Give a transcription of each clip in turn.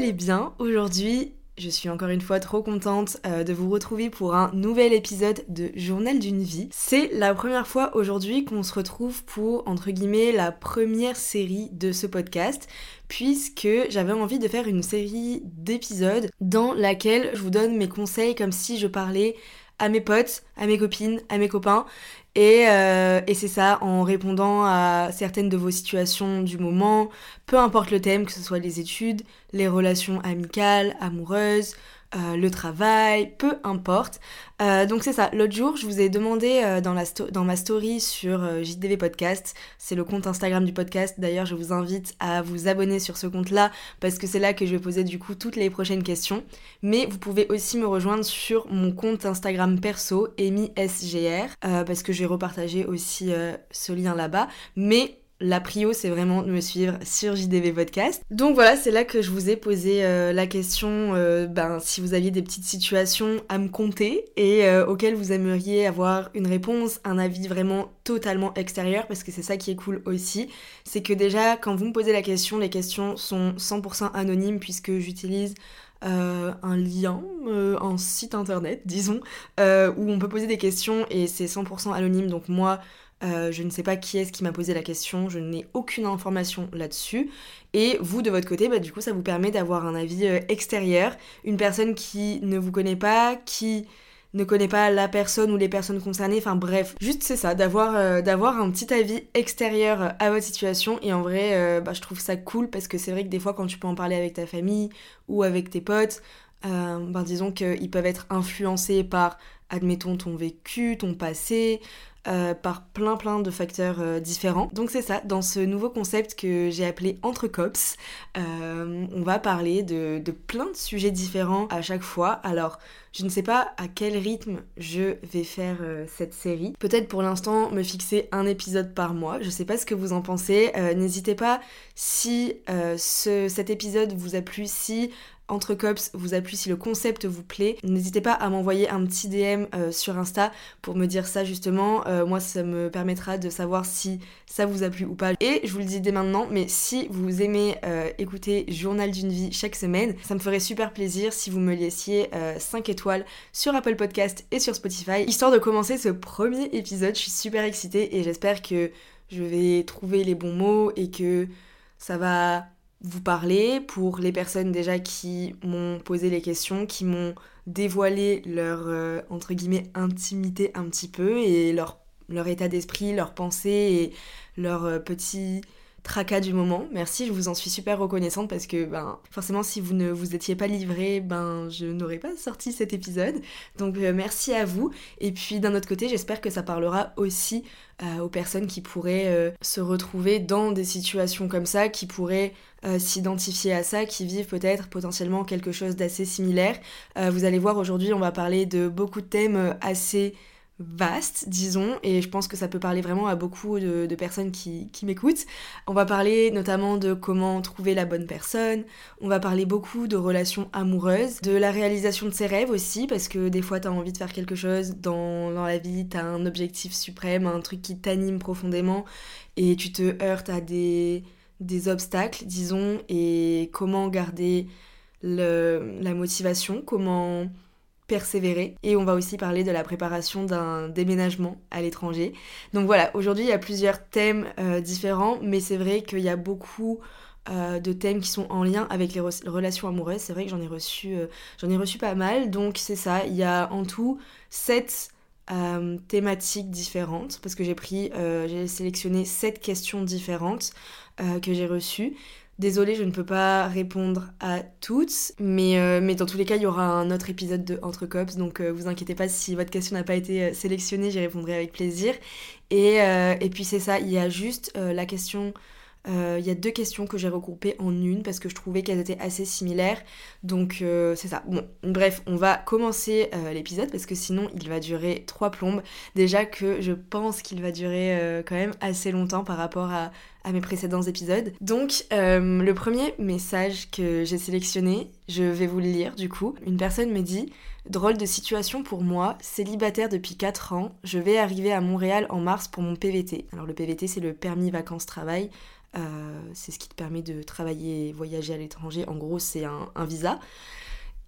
allez bien. Aujourd'hui, je suis encore une fois trop contente euh, de vous retrouver pour un nouvel épisode de Journal d'une vie. C'est la première fois aujourd'hui qu'on se retrouve pour, entre guillemets, la première série de ce podcast, puisque j'avais envie de faire une série d'épisodes dans laquelle je vous donne mes conseils comme si je parlais à mes potes, à mes copines, à mes copains. Et, euh, et c'est ça, en répondant à certaines de vos situations du moment, peu importe le thème, que ce soit les études, les relations amicales, amoureuses, euh, le travail, peu importe. Euh, donc c'est ça, l'autre jour je vous ai demandé euh, dans, la dans ma story sur JDV Podcast, c'est le compte Instagram du podcast, d'ailleurs je vous invite à vous abonner sur ce compte-là parce que c'est là que je vais poser du coup toutes les prochaines questions. Mais vous pouvez aussi me rejoindre sur mon compte Instagram perso, SGR, parce que j'ai repartagé aussi ce lien là-bas. Mais la prio, c'est vraiment de me suivre sur JDV Podcast. Donc voilà, c'est là que je vous ai posé euh, la question, euh, ben, si vous aviez des petites situations à me conter et euh, auxquelles vous aimeriez avoir une réponse, un avis vraiment totalement extérieur, parce que c'est ça qui est cool aussi. C'est que déjà, quand vous me posez la question, les questions sont 100% anonymes puisque j'utilise un lien, un site internet, disons, où on peut poser des questions et c'est 100% anonyme. Donc moi, euh, je ne sais pas qui est-ce qui m'a posé la question, je n'ai aucune information là-dessus. Et vous, de votre côté, bah, du coup, ça vous permet d'avoir un avis euh, extérieur, une personne qui ne vous connaît pas, qui ne connaît pas la personne ou les personnes concernées, enfin bref, juste c'est ça, d'avoir euh, un petit avis extérieur à votre situation. Et en vrai, bah, je trouve ça cool parce que c'est vrai que des fois quand tu peux en parler avec ta famille ou avec tes potes, ben, disons qu'ils peuvent être influencés par, admettons, ton vécu, ton passé, euh, par plein plein de facteurs euh, différents. Donc c'est ça, dans ce nouveau concept que j'ai appelé Entre Cops, euh, on va parler de, plein de sujets différents à chaque fois. Alors je ne sais pas à quel rythme je vais faire cette série. Peut-être pour l'instant me fixer un épisode par mois. Je sais pas ce que vous en pensez. N'hésitez pas si cet épisode vous a plu, si entre Cops vous a plu, si le concept vous plaît, n'hésitez pas à m'envoyer un petit DM euh, sur Insta pour me dire ça justement. Euh, moi, ça me permettra de savoir si ça vous a plu ou pas. Et je vous le dis dès maintenant, mais si vous aimez euh, écouter Journal d'une vie chaque semaine, ça me ferait super plaisir si vous me laissiez 5 étoiles sur Apple Podcast et sur Spotify, histoire de commencer ce premier épisode. Je suis super excitée et j'espère que je vais trouver les bons mots et que ça va vous parler pour les personnes déjà qui m'ont posé les questions, qui m'ont dévoilé leur euh, entre guillemets intimité un petit peu et leur, leur état d'esprit, leurs pensées et leurs euh, petits tracas du moment. Merci, je vous en suis super reconnaissante parce que ben forcément si vous ne vous étiez pas livré, ben je n'aurais pas sorti cet épisode. Donc euh, merci à vous. Et puis d'un autre côté, j'espère que ça parlera aussi euh, aux personnes qui pourraient se retrouver dans des situations comme ça, qui pourraient s'identifier à ça, qui vivent peut-être potentiellement quelque chose d'assez similaire. vous allez voir aujourd'hui, on va parler de beaucoup de thèmes assez vaste, disons, et je pense que ça peut parler vraiment à beaucoup de, personnes qui, m'écoutent. On va parler notamment de comment trouver la bonne personne, on va parler beaucoup de relations amoureuses, de la réalisation de ses rêves aussi, parce que des fois t'as envie de faire quelque chose dans, la vie, t'as un objectif suprême, un truc qui t'anime profondément, et tu te heurtes à des, des obstacles, disons, et comment garder la motivation, comment persévérer. Et on va aussi parler de la préparation d'un déménagement à l'étranger. Donc voilà, aujourd'hui il y a plusieurs thèmes euh, différents, mais c'est vrai qu'il y a beaucoup euh, de thèmes qui sont en lien avec les relations amoureuses. C'est vrai que j'en ai reçu, euh, ai reçu pas mal. Donc c'est ça, il y a en tout sept thématiques différentes parce que j'ai pris, j'ai sélectionné sept questions différentes que j'ai reçues. Désolée, je ne peux pas répondre à toutes, mais, euh, mais dans tous les cas, il y aura un autre épisode de Entre Cops, donc euh, vous inquiétez pas si votre question n'a pas été euh, sélectionnée, j'y répondrai avec plaisir. Et puis c'est ça, il y a juste la question il y a deux questions que j'ai regroupées en une parce que je trouvais qu'elles étaient assez similaires. Donc c'est ça. Bon, bref, on va commencer l'épisode parce que sinon il va durer trois plombes. Déjà que je pense qu'il va durer quand même assez longtemps par rapport à, à mes précédents épisodes. Donc, euh, le premier message que j'ai sélectionné, je vais vous le lire du coup. Une personne me dit Drôle de situation pour moi, célibataire depuis 4 ans, je vais arriver à Montréal en mars pour mon PVT. Alors, le PVT, c'est le permis vacances-travail. Euh, c'est ce qui te permet de travailler et voyager à l'étranger. En gros, c'est un, visa.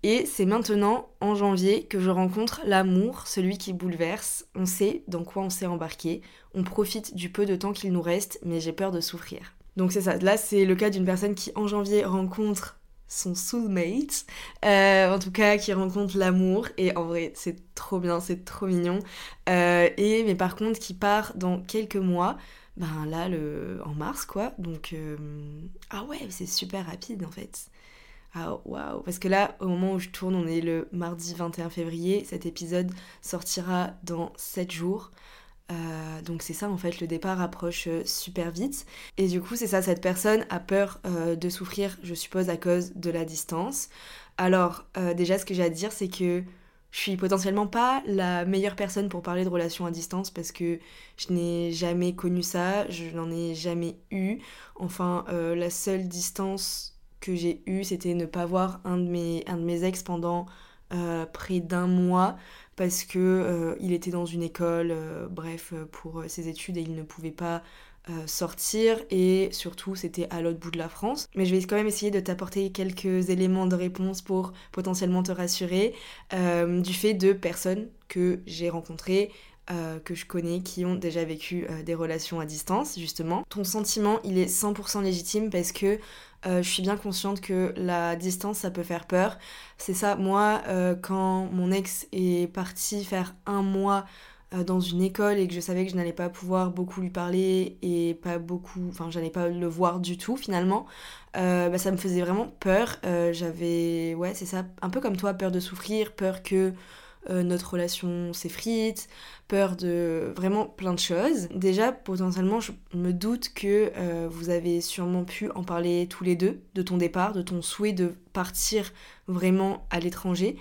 Et c'est maintenant, en janvier, que je rencontre l'amour, celui qui bouleverse. On sait dans quoi on s'est embarqué. On profite du peu de temps qu'il nous reste, mais j'ai peur de souffrir. Donc c'est ça. Là, c'est le cas d'une personne qui, en janvier, rencontre son soulmate. Euh, en tout cas, qui rencontre l'amour. Et en vrai, c'est trop bien, c'est trop mignon. Euh, et, mais par contre, qui part dans quelques mois. Ben là, le, en mars, quoi. Donc, euh, ah ouais, c'est super rapide, en fait. Ah waouh Parce que là, au moment où je tourne, on est le mardi 21 février. Cet épisode sortira dans 7 jours. Euh, donc c'est ça en fait, le départ approche euh, super vite. Et du coup c'est ça, cette personne a peur de souffrir, je suppose, à cause de la distance. Alors déjà ce que j'ai à dire c'est que je suis potentiellement pas la meilleure personne pour parler de relations à distance parce que je n'ai jamais connu ça, je n'en ai jamais eu. Enfin la seule distance que j'ai eu, c'était ne pas voir un de mes, ex pendant euh, près d'un mois parce que euh, il était dans une école, euh, bref, pour ses études et il ne pouvait pas sortir et surtout c'était à l'autre bout de la France. Mais je vais quand même essayer de t'apporter quelques éléments de réponse pour potentiellement te rassurer du fait de personnes que j'ai rencontrées que je connais qui ont déjà vécu des relations à distance, justement. Ton sentiment, il est 100% légitime parce que euh, je suis bien consciente que la distance, ça peut faire peur. C'est ça, moi, euh, quand mon ex est parti faire un mois euh, dans une école et que je savais que je n'allais pas pouvoir beaucoup lui parler et pas beaucoup, enfin, j'allais pas le voir du tout finalement, bah, ça me faisait vraiment peur. J'avais, ouais, c'est ça, un peu comme toi, peur de souffrir, peur que euh, notre relation s'effrite, peur de vraiment plein de choses. Déjà, potentiellement, je me doute que euh, vous avez sûrement pu en parler tous les deux de ton départ, de ton souhait de partir vraiment à l'étranger,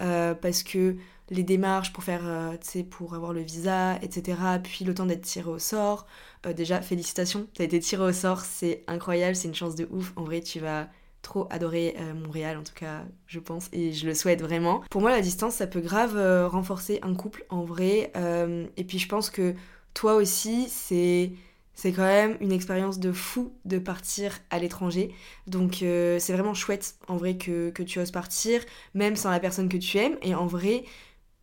euh, parce que les démarches pour faire, tu sais, pour avoir le visa, etc., puis le temps d'être tiré au sort. déjà, félicitations, t'as été tiré au sort, c'est incroyable, c'est une chance de ouf. En vrai, tu vas trop adoré euh, Montréal, en tout cas, je pense, et je le souhaite vraiment. Pour moi, la distance, ça peut grave euh, renforcer un couple en vrai. Euh, et puis, je pense que toi aussi, c'est. Quand même une expérience de fou de partir à l'étranger. Donc c'est vraiment chouette en vrai que tu oses partir, même sans la personne que tu aimes. Et en vrai,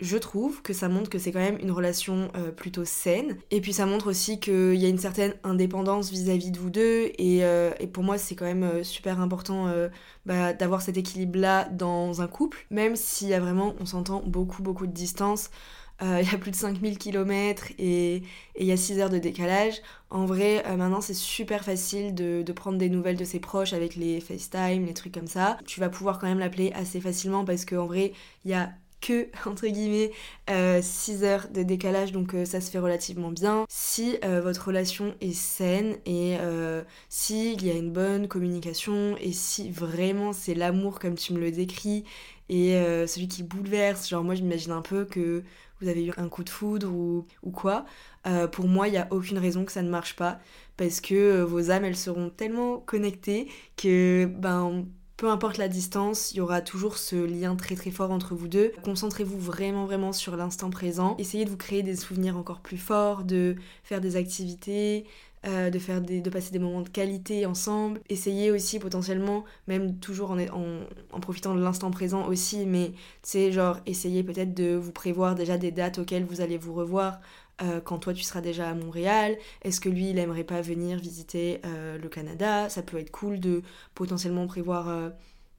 je trouve que ça montre que c'est quand même une relation euh, plutôt saine. Et puis ça montre aussi qu'il y a une certaine indépendance vis-à-vis de vous deux. Et, euh, pour moi, c'est quand même euh, super important bah, d'avoir cet équilibre-là dans un couple. Même s'il y a vraiment, on s'entend, beaucoup, beaucoup de distance. Il y a plus de 5000 km et il y a 6 heures de décalage. En vrai, maintenant, c'est super facile de, de, prendre des nouvelles de ses proches avec les FaceTime, les trucs comme ça. Tu vas pouvoir quand même l'appeler assez facilement parce qu'en vrai, il y a que, entre guillemets, 6 euh, heures de décalage, donc euh, ça se fait relativement bien. Si euh, votre relation est saine et s'il y a une bonne communication et si vraiment c'est l'amour comme tu me le décris et celui qui bouleverse, genre moi j'imagine un peu que vous avez eu un coup de foudre ou, ou quoi, pour moi il n'y a aucune raison que ça ne marche pas parce que vos âmes elles seront tellement connectées que ben peu importe la distance, il y aura toujours ce lien très très fort entre vous deux. Concentrez-vous vraiment vraiment sur l'instant présent. Essayez de vous créer des souvenirs encore plus forts, de faire des activités, euh, de, passer des moments de qualité ensemble. Essayez aussi potentiellement, même toujours en, en, profitant de l'instant présent aussi, mais sais, genre, essayez peut-être de vous prévoir déjà des dates auxquelles vous allez vous revoir. Euh, quand toi tu seras déjà à Montréal Est-ce que lui il aimerait pas venir visiter euh, le Canada? Ça peut être cool de potentiellement prévoir euh,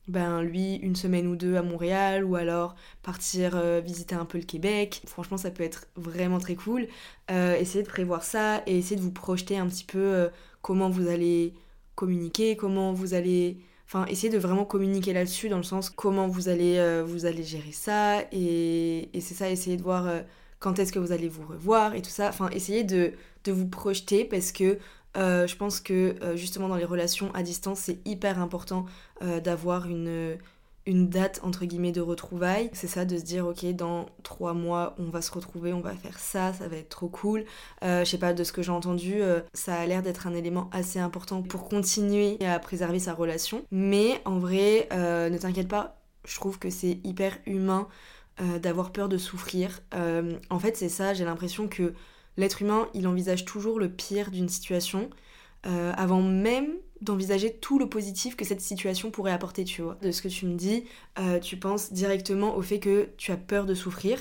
ben lui une semaine ou deux à Montréal ou alors partir visiter un peu le Québec. Franchement ça peut être vraiment très cool. essayez de prévoir ça et essayez de vous projeter un petit peu comment vous allez communiquer, comment vous allez Enfin, essayez de vraiment communiquer là-dessus dans le sens comment vous allez, vous allez gérer ça. Et, et c'est ça, essayez de voir quand est-ce que vous allez vous revoir et tout ça. Enfin, essayez de, vous projeter parce que euh, je pense que euh, justement dans les relations à distance, c'est hyper important euh, d'avoir une, date entre guillemets de retrouvailles. C'est ça de se dire ok dans trois mois on va se retrouver, on va faire ça, ça va être trop cool. Je sais pas de ce que j'ai entendu, ça a l'air d'être un élément assez important pour continuer à préserver sa relation. Mais en vrai, ne t'inquiète pas, je trouve que c'est hyper humain d'avoir peur de souffrir. en fait c'est ça, j'ai l'impression que l'être humain il envisage toujours le pire d'une situation avant même d'envisager tout le positif que cette situation pourrait apporter, tu vois. De ce que tu me dis, euh, tu penses directement au fait que tu as peur de souffrir,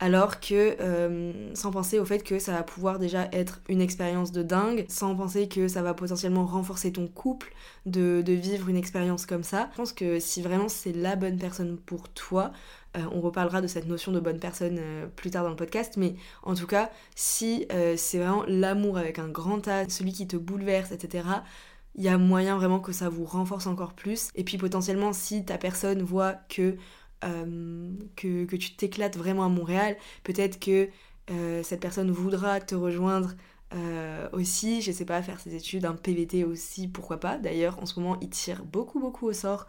alors que euh, sans penser au fait que ça va pouvoir déjà être une expérience de dingue, sans penser que ça va potentiellement renforcer ton couple de, vivre une expérience comme ça. Je pense que si vraiment c'est la bonne personne pour toi, euh, on reparlera de cette notion de bonne personne plus tard dans le podcast, mais en tout cas, si c'est vraiment l'amour avec un grand A, celui qui te bouleverse, etc., il y a moyen vraiment que ça vous renforce encore plus. Et puis potentiellement, si ta personne voit que, euh, que, tu t'éclates vraiment à Montréal, peut-être que euh, cette personne voudra te rejoindre euh, aussi, je sais pas, faire ses études, un PVT aussi, pourquoi pas. D'ailleurs, en ce moment, il tire beaucoup, beaucoup au sort.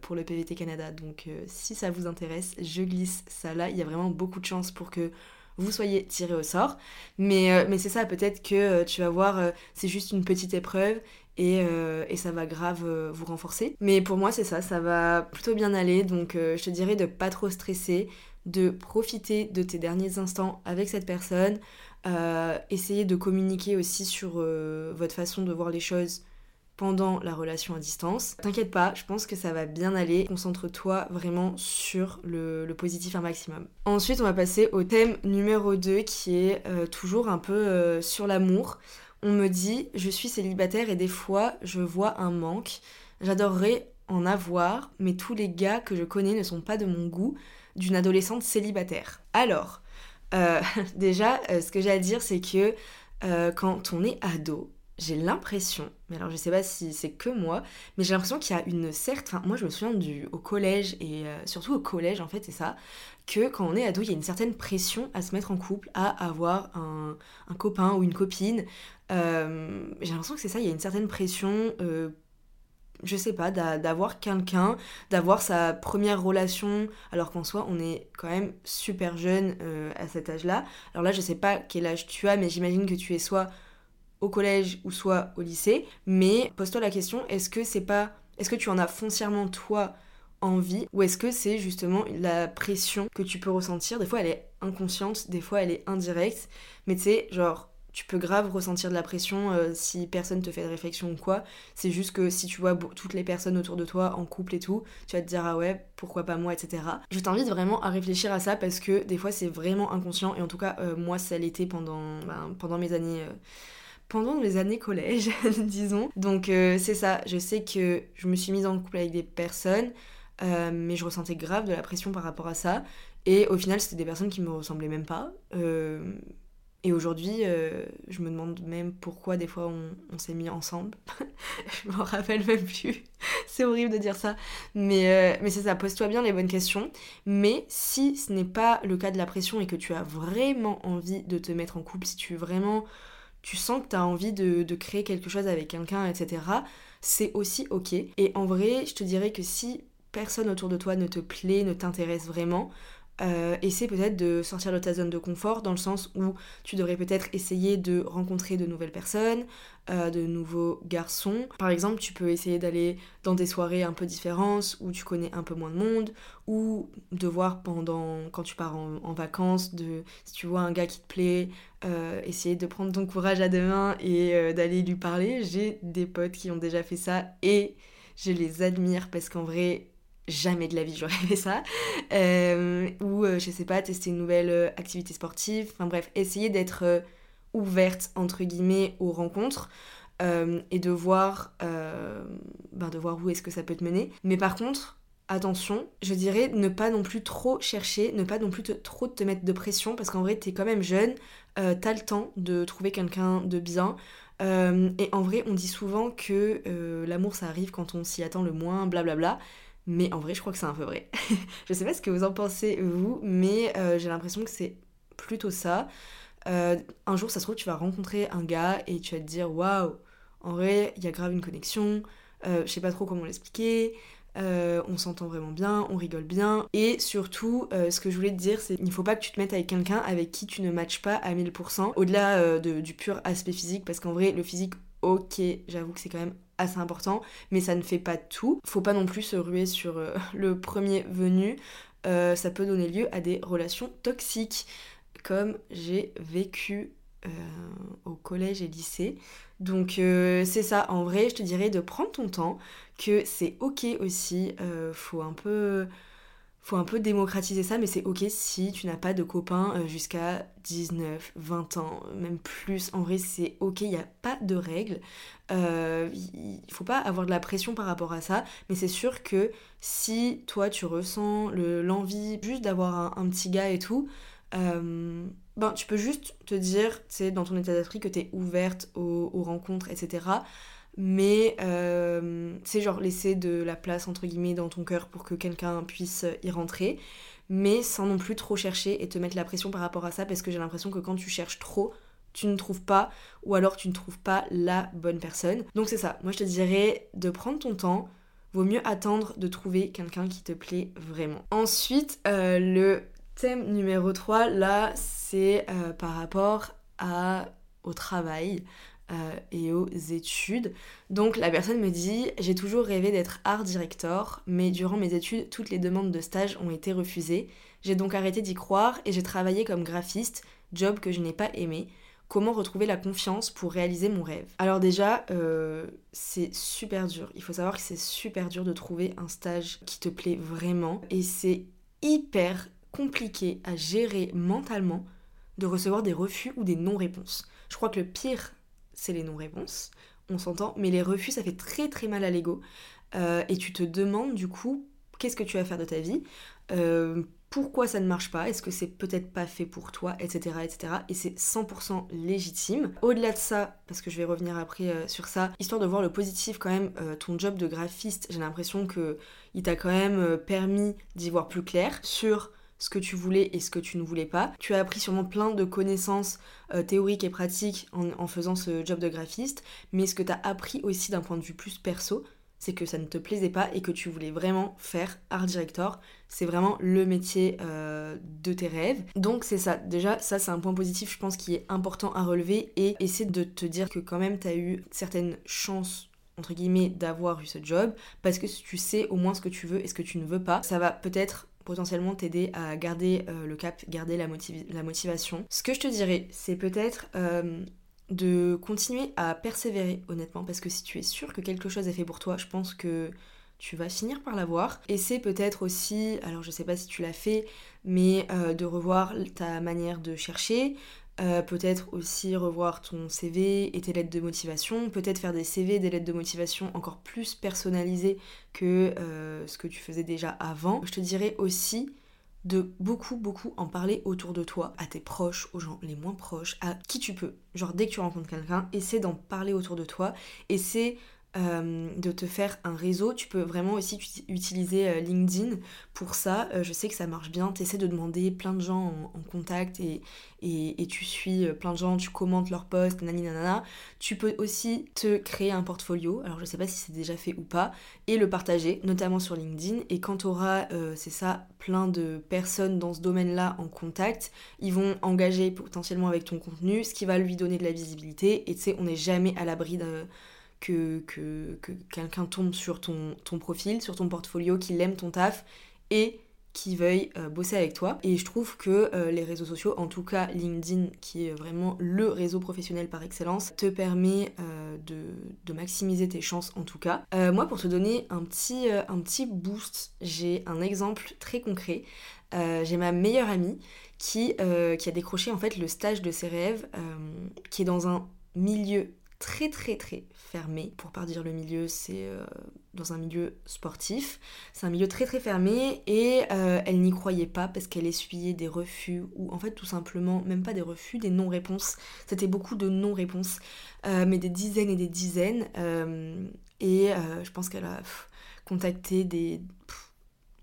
pour le PVT Canada. Donc si ça vous intéresse, je glisse ça là. Il y a vraiment beaucoup de chance pour que vous soyez tiré au sort. Mais, mais c'est ça, peut-être que tu vas voir, c'est juste une petite épreuve et, et ça va grave vous renforcer. Mais pour moi, c'est ça, ça va plutôt bien aller. Donc je te dirais de pas trop stresser, de profiter de tes derniers instants avec cette personne. essayer de communiquer aussi sur votre façon de voir les choses pendant la relation à distance. T'inquiète pas, je pense que ça va bien aller. Concentre-toi vraiment sur le, positif un maximum. Ensuite, on va passer au thème numéro 2 qui est euh, toujours un peu euh, sur l'amour. On me dit, je suis célibataire et des fois, je vois un manque. J'adorerais en avoir, mais tous les gars que je connais ne sont pas de mon goût d'une adolescente célibataire. Alors, euh, déjà, ce que j'ai à dire, c'est que quand on est ado, j'ai l'impression, mais alors je sais pas si c'est que moi, mais j'ai l'impression qu'il y a une certaine. moi je me souviens du, au collège, et euh, surtout au collège en fait, c'est ça, que quand on est ado, il y a une certaine pression à se mettre en couple, à avoir un, copain ou une copine. Euh, j'ai l'impression que c'est ça, il y a une certaine pression. Euh, je sais pas, d'avoir quelqu'un, d'avoir sa première relation, alors qu'en soi, on est quand même super jeune à cet âge-là. Alors là, je sais pas quel âge tu as, mais j'imagine que tu es soit au collège ou soit au lycée. Mais pose-toi la question, est-ce que c'est pas. Est-ce que tu en as foncièrement toi envie? Ou est-ce que c'est justement la pression que tu peux ressentir? Des fois elle est inconsciente, des fois elle est indirecte, mais tu sais, genre tu peux grave ressentir de la pression euh, si personne te fait de réflexion ou quoi. C'est juste que si tu vois toutes les personnes autour de toi en couple et tout, tu vas te dire ah ouais, pourquoi pas moi, etc. Je t'invite vraiment à réfléchir à ça parce que des fois c'est vraiment inconscient et en tout cas euh, moi ça l'était pendant, ben, pendant mes années. Euh, pendant mes années collège, disons. Donc c'est ça, je sais que je me suis mise en couple avec des personnes, mais je ressentais grave de la pression par rapport à ça. Et au final, c'était des personnes qui me ressemblaient même pas. Et aujourd'hui, je me demande même pourquoi des fois on, s'est mis ensemble. je m'en rappelle même plus. c'est horrible de dire ça. Mais, mais c'est ça, pose-toi bien les bonnes questions. Mais si ce n'est pas le cas de la pression et que tu as vraiment envie de te mettre en couple, si tu vraiment tu sens que tu as envie de, créer quelque chose avec quelqu'un, etc., c'est aussi ok. Et en vrai, je te dirais que si personne autour de toi ne te plaît, ne t'intéresse vraiment, euh, essaie peut-être de sortir de ta zone de confort dans le sens où tu devrais peut-être essayer de rencontrer de nouvelles personnes, euh, de nouveaux garçons. Par exemple, tu peux essayer d'aller dans des soirées un peu différentes où tu connais un peu moins de monde ou de voir pendant quand tu pars en, vacances, de si tu vois un gars qui te plaît, euh, essayer de prendre ton courage à deux mains et d'aller lui parler. J'ai des potes qui ont déjà fait ça et je les admire parce qu'en vrai jamais de la vie j'aurais fait ça. Euh, ou, euh, je sais pas, tester une nouvelle euh, activité sportive. Enfin bref, essayer d'être ouverte, entre guillemets, aux rencontres. et de voir, ben, de voir où est-ce que ça peut te mener. Mais par contre, attention, je dirais ne pas non plus trop chercher, ne pas non plus trop te mettre de pression, parce qu'en vrai, t'es quand même jeune, t'as le temps de trouver quelqu'un de bien. et en vrai, on dit souvent que l'amour, ça arrive quand on s'y attend le moins, blablabla. Bla bla. Mais en vrai, je crois que c'est un peu vrai. je sais pas ce que vous en pensez, vous, mais euh, j'ai l'impression que c'est plutôt ça. Euh, un jour, ça se trouve, tu vas rencontrer un gars et tu vas te dire waouh, en vrai, il y a grave une connexion. Euh, je sais pas trop comment l'expliquer. on s'entend vraiment bien, on rigole bien. Et surtout, ce que je voulais te dire, c'est qu'il ne faut pas que tu te mettes avec quelqu'un avec qui tu ne matches pas à 1000%, au-delà du pur aspect physique, parce qu'en vrai, le physique, ok, j'avoue que c'est quand même assez important, mais ça ne fait pas tout. Faut pas non plus se ruer sur le premier venu. ça peut donner lieu à des relations toxiques, comme j'ai vécu au collège et lycée. Donc c'est ça, en vrai, je te dirais de prendre ton temps, que c'est ok aussi, euh, faut un peu faut un peu démocratiser ça, mais c'est ok si tu n'as pas de copains euh, jusqu'à 19, 20 ans, même plus. En vrai, c'est ok, il n'y a pas de règles. Euh, il faut pas avoir de la pression par rapport à ça, mais c'est sûr que si toi tu ressens l'envie juste d'avoir un, petit gars et tout, ben, tu peux juste te dire, tu sais, dans ton état d'esprit que tu es ouverte aux rencontres, etc mais euh, c'est genre laisser de la place entre guillemets dans ton cœur pour que quelqu'un puisse y rentrer, mais sans non plus trop chercher et te mettre la pression par rapport à ça parce que j'ai l'impression que quand tu cherches trop, tu ne trouves pas ou alors tu ne trouves pas la bonne personne. Donc c'est ça, moi je te dirais de prendre ton temps, vaut mieux attendre de trouver quelqu'un qui te plaît vraiment. Ensuite, euh, le thème numéro 3, là, c'est euh, par rapport à, au travail. Euh, et aux études. Donc la personne me dit j'ai toujours rêvé d'être art director, mais durant mes études, toutes les demandes de stage ont été refusées. J'ai donc arrêté d'y croire et j'ai travaillé comme graphiste, job que je n'ai pas aimé. Comment retrouver la confiance pour réaliser mon rêve? Alors déjà, euh, c'est super dur. Il faut savoir que c'est super dur de trouver un stage qui te plaît vraiment et c'est hyper compliqué à gérer mentalement de recevoir des refus ou des non-réponses. Je crois que le pire c'est les non-réponses, on s'entend, mais les refus, ça fait très très mal à l'ego. Euh, et tu te demandes du coup, qu'est-ce que tu vas faire de ta vie? Euh, pourquoi ça ne marche pas, est-ce que c'est peut-être pas fait pour toi, etc. etc. Et c'est 100% légitime. Au-delà de ça, parce que je vais revenir après euh, sur ça, histoire de voir le positif quand même, ton job de graphiste, j'ai l'impression que il t'a quand même permis d'y voir plus clair sur ce que tu voulais et ce que tu ne voulais pas. Tu as appris sûrement plein de connaissances euh, théoriques et pratiques en, faisant ce job de graphiste, mais ce que tu as appris aussi d'un point de vue plus perso, c'est que ça ne te plaisait pas et que tu voulais vraiment faire art director. C'est vraiment le métier euh, de tes rêves. Donc c'est ça. Déjà, ça c'est un point positif, je pense, qui est important à relever et essayer de te dire que quand même tu as eu certaines chances entre guillemets d'avoir eu ce job parce que tu sais au moins ce que tu veux et ce que tu ne veux pas. Ça va peut-être potentiellement t'aider à garder euh, le cap, garder la, motivation. Ce que je te dirais, c'est peut-être euh, de continuer à persévérer honnêtement, parce que si tu es sûr que quelque chose est fait pour toi, je pense que tu vas finir par l'avoir. Et c'est peut-être aussi, alors je sais pas si tu l'as fait, mais euh, de revoir ta manière de chercher, euh, peut-être aussi revoir ton CV et tes lettres de motivation, peut-être faire des CV, des lettres de motivation encore plus personnalisées que euh, ce que tu faisais déjà avant. Je te dirais aussi de beaucoup beaucoup en parler autour de toi, à tes proches, aux gens les moins proches, à qui tu peux. Genre dès que tu rencontres quelqu'un, essaie d'en parler autour de toi, essaie euh, de te faire un réseau. Tu peux vraiment aussi utiliser euh, LinkedIn pour ça. Euh, je sais que ça marche bien. Tu essaies de demander plein de gens en, contact et, tu suis plein de gens, tu commentes leurs posts, nanana. Tu peux aussi te créer un portfolio. Alors je sais pas si c'est déjà fait ou pas. Et le partager, notamment sur LinkedIn. Et quand tu auras, c'est ça, plein de personnes dans ce domaine-là en contact, ils vont engager potentiellement avec ton contenu, ce qui va lui donner de la visibilité. Et tu sais, on n'est jamais à l'abri de que, que, quelqu'un tombe sur ton, ton profil, sur ton portfolio, qu'il aime ton taf et qui veuille euh, bosser avec toi. Et je trouve que euh, les réseaux sociaux, en tout cas LinkedIn, qui est vraiment le réseau professionnel par excellence, te permet euh, de, de, maximiser tes chances en tout cas. moi, pour te donner un petit, un petit boost, j'ai un exemple très concret. j'ai ma meilleure amie qui, qui a décroché en fait le stage de ses rêves, qui est dans un milieu très très très fermé. Pour pas dire le milieu, c'est euh, dans un milieu sportif. C'est un milieu très très fermé et euh, elle n'y croyait pas parce qu'elle essuyait des refus ou en fait tout simplement même pas des refus, des non-réponses. C'était beaucoup de non-réponses, euh, mais des dizaines et des dizaines. et je pense qu'elle a contacté des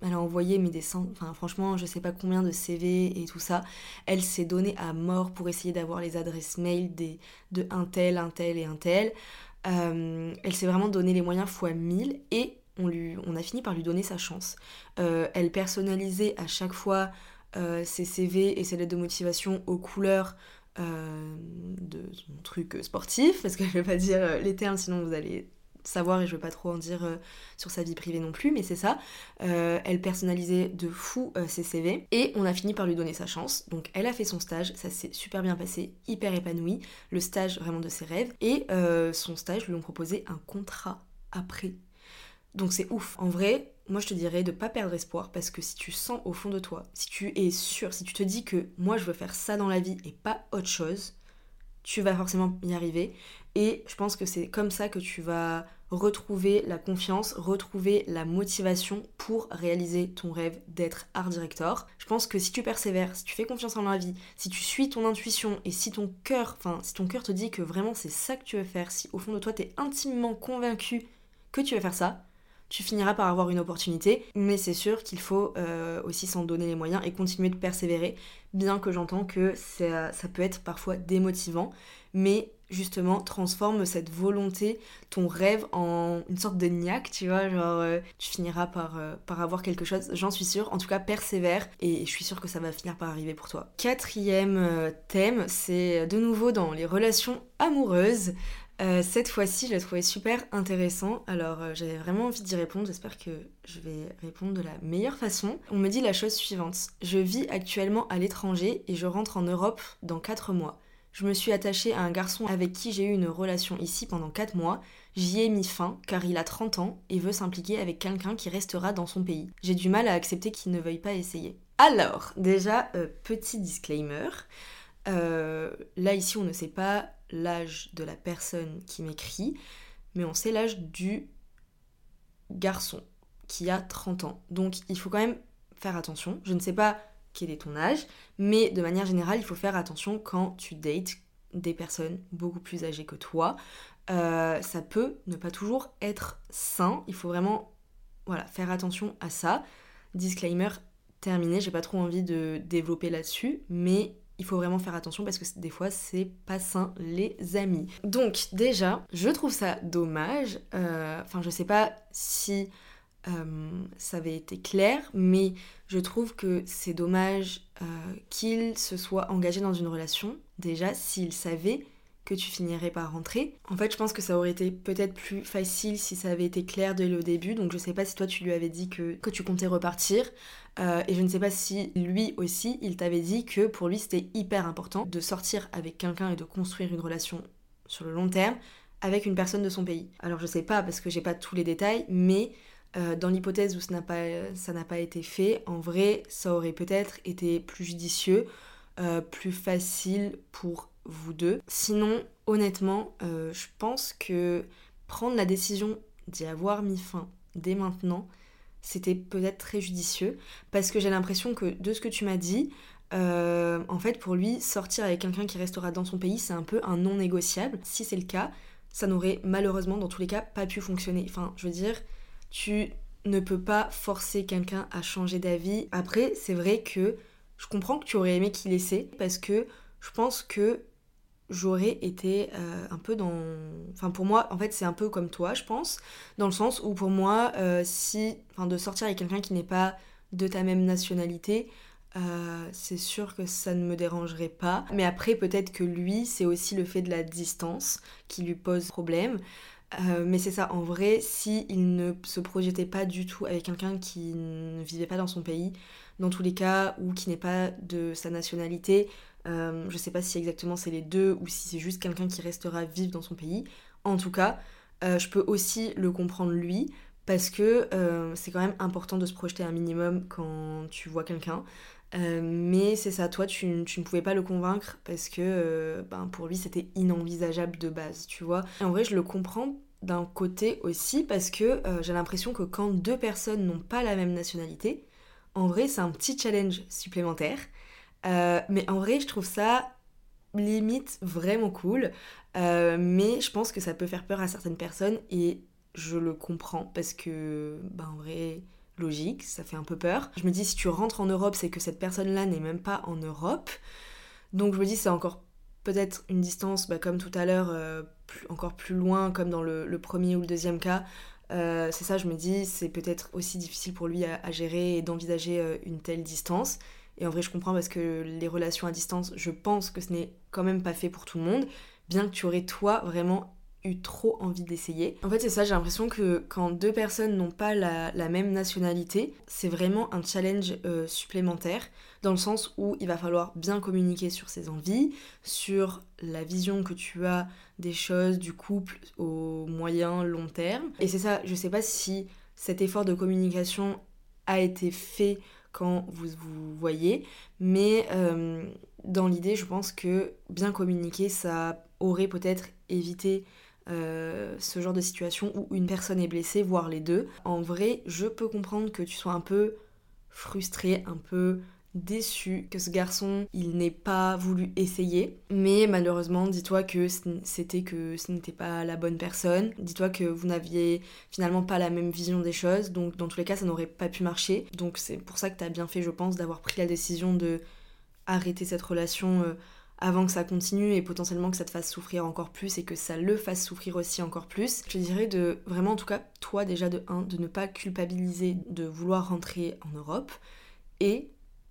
elle a envoyé mais des cent... enfin franchement je sais pas combien de CV et tout ça. Elle s'est donnée à mort pour essayer d'avoir les adresses mail des, de un tel, un tel et un tel. Euh, elle s'est vraiment donné les moyens fois 1000 et on, a fini par lui donner sa chance. Euh, elle personnalisait à chaque fois ses CV et ses lettres de motivation aux couleurs de son truc sportif, parce que je vais pas dire les termes, sinon vous allez savoir et je veux pas trop en dire euh, sur sa vie privée non plus, mais c'est ça. Euh, elle personnalisait de fou euh, ses CV et on a fini par lui donner sa chance. Donc elle a fait son stage, ça s'est super bien passé, hyper épanoui, le stage vraiment de ses rêves et son stage lui ont proposé un contrat après. Donc c'est ouf. En vrai, moi je te dirais de pas perdre espoir parce que si tu sens au fond de toi, si tu es sûr, si tu te dis que moi je veux faire ça dans la vie et pas autre chose, tu vas forcément y arriver. Et je pense que c'est comme ça que tu vas retrouver la confiance, retrouver la motivation pour réaliser ton rêve d'être art director. Je pense que si tu persévères, si tu fais confiance en la vie, si tu suis ton intuition et si ton cœur, enfin si ton cœur te dit que vraiment c'est ça que tu veux faire, si au fond de toi tu es intimement convaincu que tu veux faire ça, tu finiras par avoir une opportunité, mais c'est sûr qu'il faut euh, aussi s'en donner les moyens et continuer de persévérer, bien que j'entends que ça, ça peut être parfois démotivant, mais justement transforme cette volonté, ton rêve en une sorte de niaque, tu vois, genre euh, tu finiras par, euh, par avoir quelque chose, j'en suis sûre, en tout cas persévère et je suis sûre que ça va finir par arriver pour toi. Quatrième euh, thème, c'est de nouveau dans les relations amoureuses. cette fois-ci, je l'ai trouvé super intéressant. Alors, j'avais vraiment envie d'y répondre. J'espère que je vais répondre de la meilleure façon. On me dit la chose suivante. Je vis actuellement à l'étranger et je rentre en Europe dans 4 mois. Je me suis attachée à un garçon avec qui j'ai eu une relation ici pendant 4 mois. J'y ai mis fin car il a 30 ans et veut s'impliquer avec quelqu'un qui restera dans son pays. J'ai du mal à accepter qu'il ne veuille pas essayer. Alors, déjà, euh, petit disclaimer. Euh, là, ici, on ne sait pas l'âge de la personne qui m'écrit, mais on sait l'âge du garçon qui a 30 ans. Donc, il faut quand même faire attention. Je ne sais pas quel est ton âge, mais de manière générale, il faut faire attention quand tu dates des personnes beaucoup plus âgées que toi. Euh, ça peut ne pas toujours être sain, il faut vraiment voilà, faire attention à ça. Disclaimer terminé, j'ai pas trop envie de développer là-dessus, mais il faut vraiment faire attention parce que des fois c'est pas sain les amis. Donc déjà, je trouve ça dommage. Euh, enfin, je sais pas si euh, ça avait été clair, mais je trouve que c'est dommage euh, qu'il se soit engagé dans une relation, déjà s'il savait que tu finirais par rentrer. En fait, je pense que ça aurait été peut-être plus facile si ça avait été clair dès le début, donc je sais pas si toi tu lui avais dit que, tu comptais repartir, euh, et je ne sais pas si lui aussi, il t'avait dit que pour lui c'était hyper important de sortir avec quelqu'un et de construire une relation sur le long terme avec une personne de son pays. Alors je sais pas parce que j'ai pas tous les détails, mais euh, dans l'hypothèse où ça n'a pas, été fait, en vrai, ça aurait peut-être été plus judicieux, euh, plus facile pour vous deux. Sinon, honnêtement, euh, je pense que prendre la décision d'y avoir mis fin dès maintenant, c'était peut-être très judicieux, parce que j'ai l'impression que de ce que tu m'as dit, en fait, pour lui, sortir avec quelqu'un qui restera dans son pays, c'est un peu un non négociable. Si c'est le cas, ça n'aurait malheureusement, dans tous les cas, pas pu fonctionner. Enfin, je veux dire, tu ne peux pas forcer quelqu'un à changer d'avis. Après, c'est vrai que je comprends que tu aurais aimé qu'il essaie parce que je pense que j'aurais été euh, un peu dans... Enfin pour moi, en fait, c'est un peu comme toi, je pense, dans le sens où pour moi, euh, si... Enfin, de sortir avec quelqu'un qui n'est pas de ta même nationalité, euh, c'est sûr que ça ne me dérangerait pas. Mais après, peut-être que lui, c'est aussi le fait de la distance qui lui pose problème. Euh, mais c'est ça, en vrai, si il ne se projetait pas du tout avec quelqu'un qui ne vivait pas dans son pays, dans tous les cas, ou qui n'est pas de sa nationalité, euh, je sais pas si exactement c'est les deux ou si c'est juste quelqu'un qui restera vivre dans son pays. En tout cas, euh, je peux aussi le comprendre lui, parce que c'est quand même important de se projeter un minimum quand tu vois quelqu'un. Mais c'est ça, toi tu, ne pouvais pas le convaincre parce que ben, pour lui c'était inenvisageable de base, tu vois. en vrai je le comprends d'un côté aussi parce que euh, j'ai l'impression que quand deux personnes n'ont pas la même nationalité, en vrai c'est un petit challenge supplémentaire. Euh, mais en vrai je trouve ça limite vraiment cool. Euh, mais je pense que ça peut faire peur à certaines personnes et je le comprends parce que, ben en vrai, logique, ça fait un peu peur. Je me dis si tu rentres en Europe, c'est que cette personne-là n'est même pas en Europe. Donc je me dis c'est encore peut-être une distance, bah, comme tout à l'heure, encore plus loin, comme dans le, premier ou le deuxième cas, c'est ça, je me dis, c'est peut-être aussi difficile pour lui à, gérer et d'envisager une telle distance. Et en vrai, je comprends parce que les relations à distance, je pense que ce n'est quand même pas fait pour tout le monde, bien que tu aurais toi vraiment trop envie d'essayer. En fait, c'est ça, j'ai l'impression que quand deux personnes n'ont pas la, même nationalité, c'est vraiment un challenge euh, supplémentaire, dans le sens où il va falloir bien communiquer sur ses envies, sur la vision que tu as des choses, du couple au moyen, long terme. Et c'est ça, je sais pas si cet effort de communication a été fait quand vous vous voyez, mais euh, dans l'idée, je pense que bien communiquer, ça aurait peut-être évité euh, ce genre de situation où une personne est blessée, voire les deux. En vrai, je peux comprendre que tu sois un peu frustré, un peu déçu que ce garçon il n'ait pas voulu essayer. Mais malheureusement dis-toi que c'était que ce n'était pas la bonne personne. Dis-toi que vous n'aviez finalement pas la même vision des choses. Donc dans tous les cas ça n'aurait pas pu marcher. Donc c'est pour ça que tu as bien fait je pense d'avoir pris la décision de arrêter cette relation euh, avant que ça continue et potentiellement que ça te fasse souffrir encore plus et que ça le fasse souffrir aussi encore plus. Je dirais de vraiment en tout cas toi déjà de 1 de ne pas culpabiliser de vouloir rentrer en Europe et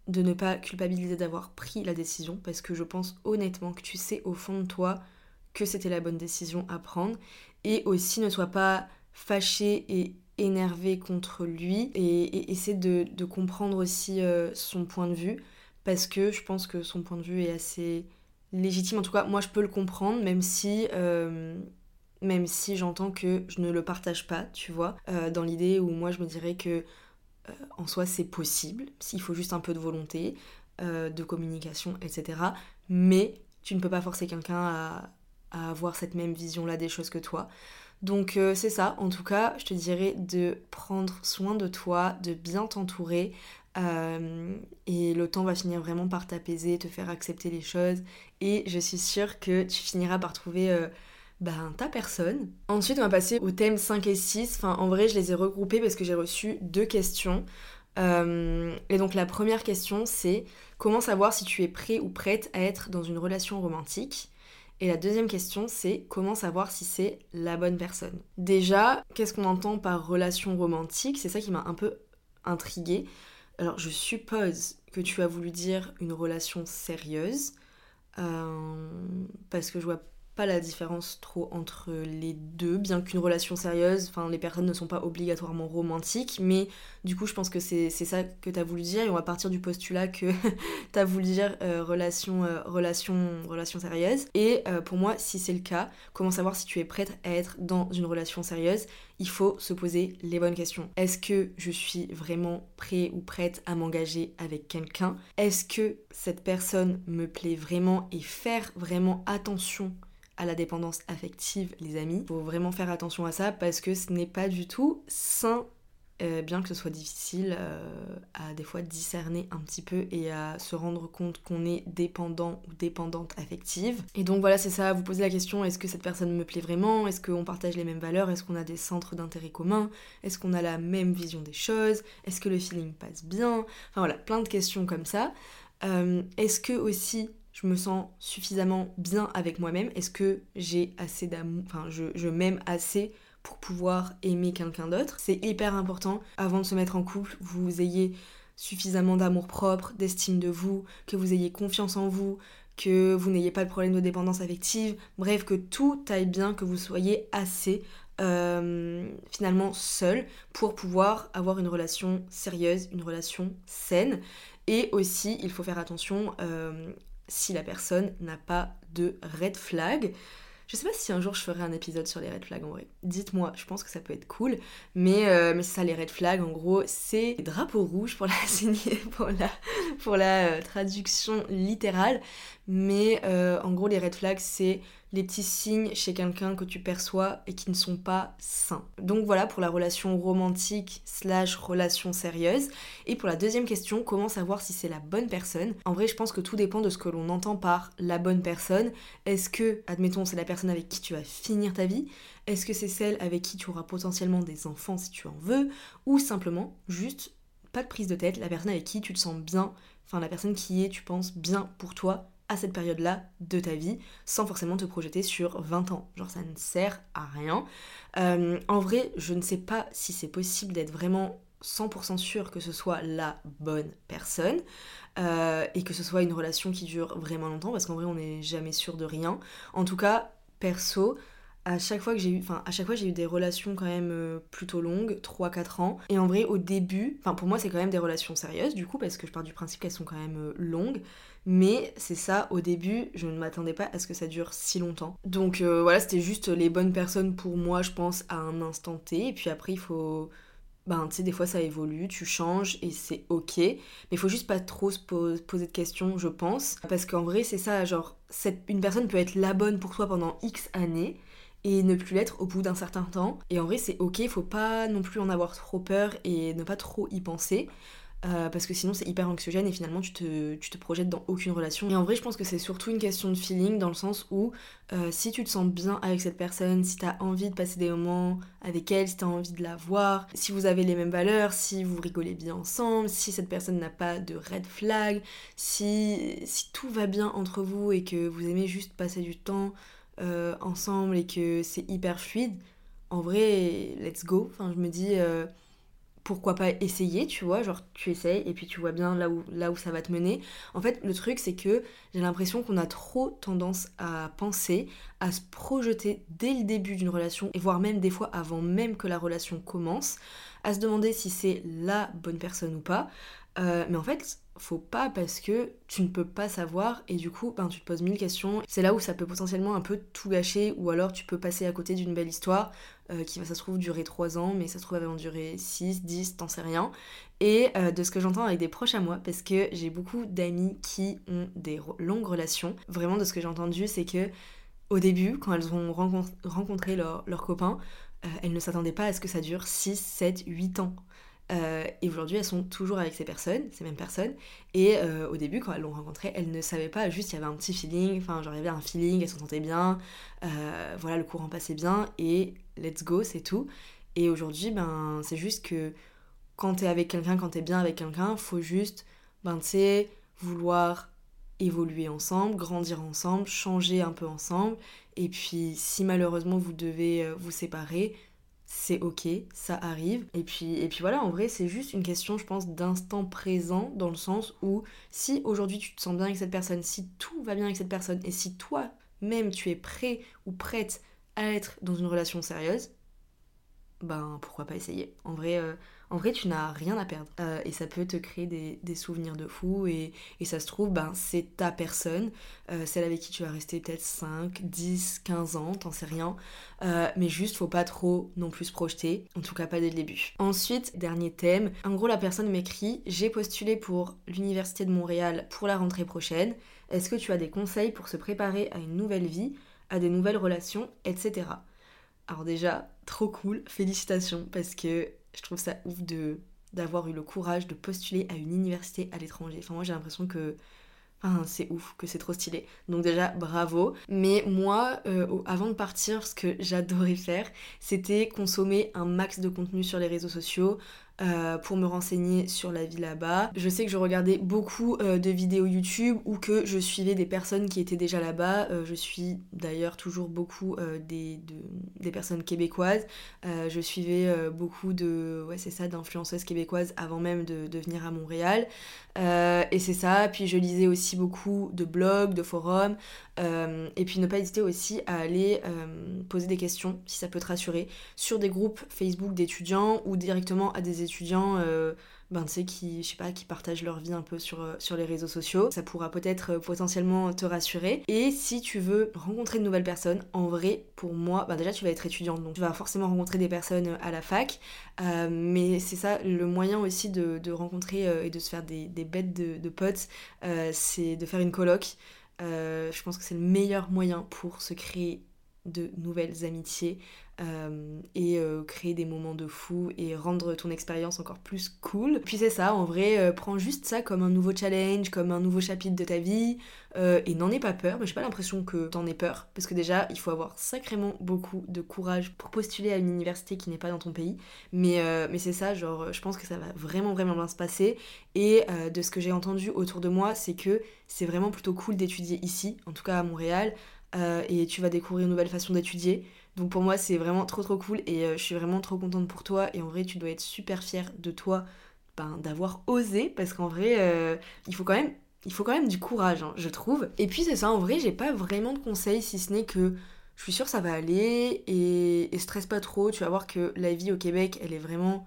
de ne pas culpabiliser d'avoir pris la décision parce que je pense honnêtement que tu sais au fond de toi que c'était la bonne décision à prendre et aussi ne sois pas fâché et énervé contre lui et, essaie de, comprendre aussi euh, son point de vue parce que je pense que son point de vue est assez légitime. En tout cas, moi, je peux le comprendre, même si, euh, même si j'entends que je ne le partage pas, tu vois, euh, dans l'idée où moi, je me dirais que euh, en soi, c'est possible, s'il faut juste un peu de volonté, de communication, etc. Mais tu ne peux pas forcer quelqu'un à, à avoir cette même vision-là des choses que toi. Donc c'est ça, en tout cas, je te dirais de prendre soin de toi, de bien t'entourer, euh, et le temps va finir vraiment par t'apaiser, te faire accepter les choses. Et je suis sûre que tu finiras par trouver euh, ben, ta personne. Ensuite, on va passer au thème 5 et 6. Enfin, en vrai, je les ai regroupés parce que j'ai reçu deux questions. Euh, et donc, la première question, c'est comment savoir si tu es prêt ou prête à être dans une relation romantique? Et la deuxième question, c'est comment savoir si c'est la bonne personne? Déjà, qu'est-ce qu'on entend par relation romantique? C'est ça qui m'a un peu intriguée. Alors je suppose que tu as voulu dire une relation sérieuse, euh, parce que je vois pas la différence trop entre les deux, bien qu'une relation sérieuse, enfin les personnes ne sont pas obligatoirement romantiques, mais du coup je pense que c'est ça que tu as voulu dire et on va partir du postulat que tu as voulu dire euh, relation, euh, relation, relation sérieuse. Et euh, pour moi, si c'est le cas, comment savoir si tu es prête à être dans une relation sérieuse? Il faut se poser les bonnes questions. Est-ce que je suis vraiment prêt ou prête à m'engager avec quelqu'un? Est-ce que cette personne me plaît vraiment et faire vraiment attention à la dépendance affective, les amis. Faut vraiment faire attention à ça parce que ce n'est pas du tout sain, euh, bien que ce soit difficile euh, à des fois discerner un petit peu et à se rendre compte qu'on est dépendant ou dépendante affective. Et donc voilà, c'est ça, vous posez la question est-ce que cette personne me plaît vraiment? Est-ce qu'on partage les mêmes valeurs? Est-ce qu'on a des centres d'intérêt communs? Est-ce qu'on a la même vision des choses? Est-ce que le feeling passe bien? Enfin voilà, plein de questions comme ça. Euh, est-ce que aussi je me sens suffisamment bien avec moi-même. Est-ce que j'ai assez d'amour, enfin je, m'aime assez pour pouvoir aimer quelqu'un d'autre? C'est hyper important. Avant de se mettre en couple, vous ayez suffisamment d'amour propre, d'estime de vous, que vous ayez confiance en vous, que vous n'ayez pas de problème de dépendance affective, bref, que tout aille bien, que vous soyez assez euh, finalement seul pour pouvoir avoir une relation sérieuse, une relation saine. Et aussi, il faut faire attention euh, si la personne n'a pas de red flag. Je sais pas si un jour je ferai un épisode sur les red flags en vrai. Dites-moi, je pense que ça peut être cool. Mais, euh, ça, les red flags, en gros, c'est les drapeaux rouges pour la euh, traduction littérale. Mais euh, en gros, les red flags, c'est les petits signes chez quelqu'un que tu perçois et qui ne sont pas sains. Donc voilà pour la relation romantique slash relation sérieuse. Et pour la deuxième question, comment savoir si c'est la bonne personne? En vrai, je pense que tout dépend de ce que l'on entend par la bonne personne. Est-ce que, admettons, c'est la personne avec qui tu vas finir ta vie? Est-ce que c'est celle avec qui tu auras potentiellement des enfants si tu en veux Ou simplement, juste, pas de prise de tête, la personne avec qui tu te sens bien, enfin la personne qui est, tu penses, bien pour toi à cette période-là de ta vie sans forcément te projeter sur 20 ans. Genre ça ne sert à rien. Euh, en vrai, je ne sais pas si c'est possible d'être vraiment 100% sûr que ce soit la bonne personne euh, et que ce soit une relation qui dure vraiment longtemps parce qu'en vrai on n'est jamais sûr de rien. En tout cas, perso, à chaque fois que j'ai eu enfin à chaque fois j'ai eu des relations quand même euh, plutôt longues 3 4 ans. Et en vrai au début enfin pour moi c'est quand même des relations sérieuses du coup parce que je pars du principe qu'elles sont quand même euh, longues. Mais c'est ça au début je ne m'attendais pas à ce que ça dure si longtemps. Donc euh, voilà c'était juste les bonnes personnes pour moi je pense à un instant T. Et puis après il faut ben tu sais des fois ça évolue tu changes et c'est ok. Mais il faut juste pas trop se poser de questions je pense. Parce qu'en vrai c'est ça genre une personne peut être la bonne pour toi pendant x années et ne plus l'être au bout d'un certain temps. Et en vrai, c'est ok, faut pas non plus en avoir trop peur et ne pas trop y penser. Euh, parce que sinon c'est hyper anxiogène et finalement tu te, tu te, projettes dans aucune relation. Et en vrai je pense que c'est surtout une question de feeling dans le sens où euh, si tu te sens bien avec cette personne, si t'as envie de passer des moments avec elle, si t'as envie de la voir, si vous avez les mêmes valeurs, si vous rigolez bien ensemble, si cette personne n'a pas de red flag, si, si tout va bien entre vous et que vous aimez juste passer du temps euh, ensemble et que c'est hyper fluide, en vrai, let's go. Enfin, je me dis, euh, pourquoi pas essayer, tu vois, genre tu essayes et puis tu vois bien là où, là ça va te mener. En fait, le truc, c'est que j'ai l'impression qu'on a trop tendance à penser, à se projeter dès le début d'une relation, et voire même des fois avant même que la relation commence, à se demander si c'est la bonne personne ou pas. Euh, mais en fait, faut pas parce que tu ne peux pas savoir et du coup ben, tu te poses mille questions. C'est là où ça peut potentiellement un peu tout gâcher ou alors tu peux passer à côté d'une belle histoire euh, qui va ça se trouve durer 3 ans mais ça se trouve elle va en durer 6, 10, t'en sais rien. Et euh, de ce que j'entends avec des proches à moi parce que j'ai beaucoup d'amis qui ont des longues relations. Vraiment de ce que j'ai entendu c'est que au début quand elles ont rencontré leurs leur copain euh, elles ne s'attendaient pas à ce que ça dure 6, 7, 8 ans. Euh, et aujourd'hui, elles sont toujours avec ces personnes, ces mêmes personnes. Et euh, au début, quand elles l'ont rencontré, elles ne savaient pas, juste il y avait un petit feeling, enfin, genre il y avait un feeling, elles s'entendaient bien, euh, voilà, le courant passait bien, et let's go, c'est tout. Et aujourd'hui, ben, c'est juste que quand t'es avec quelqu'un, quand t'es bien avec quelqu'un, faut juste, ben, tu sais, vouloir évoluer ensemble, grandir ensemble, changer un peu ensemble. Et puis, si malheureusement vous devez vous séparer, c'est ok, ça arrive. Et puis, et puis voilà, en vrai, c'est juste une question, je pense, d'instant présent, dans le sens où si aujourd'hui tu te sens bien avec cette personne, si tout va bien avec cette personne, et si toi-même tu es prêt ou prête à être dans une relation sérieuse, ben pourquoi pas essayer. En vrai, euh, en vrai tu n'as rien à perdre. Euh, et ça peut te créer des, souvenirs de fou. Et, ça se trouve, ben, c'est ta personne, euh, celle avec qui tu vas rester peut-être 5, 10, 15 ans, t'en sais rien. mais juste, faut pas trop non plus se projeter. En tout cas, pas dès le début. Ensuite, dernier thème. En gros, la personne m'écrit J'ai postulé pour l'Université de Montréal pour la rentrée prochaine. Est-ce que tu as des conseils pour se préparer à une nouvelle vie, à des nouvelles relations, etc. Alors déjà, trop cool, félicitations, parce que je trouve ça ouf de d'avoir eu le courage de postuler à une université à l'étranger. Enfin moi j'ai l'impression que c'est ouf, que c'est trop stylé. Donc déjà, bravo. Mais moi, euh, avant de partir, ce que j'adorais faire, c'était consommer un max de contenu sur les réseaux sociaux, euh, pour me renseigner sur la vie là-bas. Je sais que je regardais beaucoup euh, de vidéos YouTube ou que je suivais des personnes qui étaient déjà là-bas. Euh, je suis d'ailleurs toujours beaucoup des, des, personnes québécoises. je suivais beaucoup de, ouais c'est ça, d'influenceuses québécoises avant même de, venir à Montréal. et c'est ça. Puis je lisais aussi beaucoup de blogs, de forums. et puis ne pas hésiter aussi à aller poser des questions, si ça peut te rassurer, sur des groupes Facebook d'étudiants ou directement à des étudiants euh, ben, qui, pas, qui partagent leur vie un peu sur, euh, sur les réseaux sociaux. Ça pourra peut-être euh, potentiellement te rassurer. Et si tu veux rencontrer de nouvelles personnes, en vrai, pour moi, ben déjà tu vas être étudiante, donc tu vas forcément rencontrer des personnes à la fac. mais c'est ça, le moyen aussi de, rencontrer et de se faire des, des bêtes de, de potes, c'est de faire une coloc. je pense que c'est le meilleur moyen pour se créer de nouvelles amitiés euh, et euh, créer des moments de fou et rendre ton expérience encore plus cool. Puis c'est ça, en vrai, euh, prends juste ça comme un nouveau challenge, comme un nouveau chapitre de ta vie et n'en aie pas peur. Mais j'ai pas l'impression que t'en aies peur parce que déjà, il faut avoir sacrément beaucoup de courage pour postuler à une université qui n'est pas dans ton pays. Mais, mais c'est ça, genre, je pense que ça va vraiment, vraiment bien se passer. Et de ce que j'ai entendu autour de moi, c'est que c'est vraiment plutôt cool d'étudier ici, en tout cas à Montréal. et tu vas découvrir une nouvelle façon d'étudier. Donc pour moi, c'est vraiment trop trop cool et euh, je suis vraiment trop contente pour toi. Et en vrai, tu dois être super fière de toi ben, d'avoir osé parce qu'en vrai, euh, il faut quand même. Du courage, hein, je trouve. Et puis c'est ça, en vrai, j'ai pas vraiment de conseils si ce n'est que je suis sûre ça va aller et, et stresse pas trop. Tu vas voir que la vie au Québec, elle est vraiment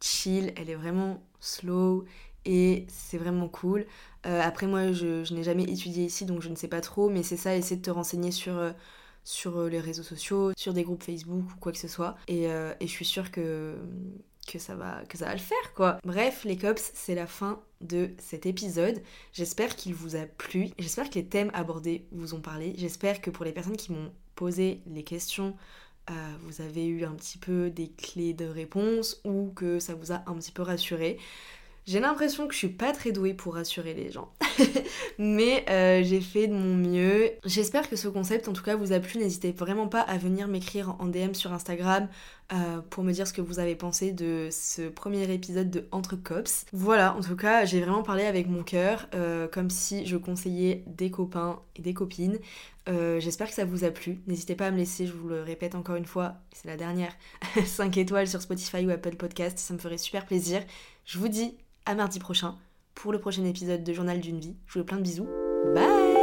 chill, elle est vraiment slow et c'est vraiment cool. Euh, après moi je, je n'ai jamais étudié ici donc je ne sais pas trop mais c'est ça, essayer de te renseigner sur, sur euh, les réseaux sociaux, sur des groupes Facebook ou quoi que ce soit. Et, euh, je suis sûre que, que, ça va, que ça va le faire, quoi. Bref, les cops, c'est la fin de cet épisode. J'espère qu'il vous a plu. J'espère que les thèmes abordés vous ont parlé. J'espère que pour les personnes qui m'ont posé les questions, euh, vous avez eu un petit peu des clés de réponse ou que ça vous a un petit peu rassuré. J'ai l'impression que je suis pas très douée pour rassurer les gens. Mais euh, j'ai fait de mon mieux. J'espère que ce concept en tout cas vous a plu. N'hésitez vraiment pas à venir m'écrire en DM sur Instagram euh, pour me dire ce que vous avez pensé de ce premier épisode de Entre Cops. Voilà, en tout cas, j'ai vraiment parlé avec mon cœur, euh, comme si je conseillais des copains et des copines. J'espère que ça vous a plu. N'hésitez pas à me laisser, je vous le répète encore une fois, c'est la dernière, 5 étoiles sur Spotify ou Apple Podcast, ça me ferait super plaisir. Je vous dis à mardi prochain pour le prochain épisode de Journal d'une vie. Je vous fais plein de bisous. Bye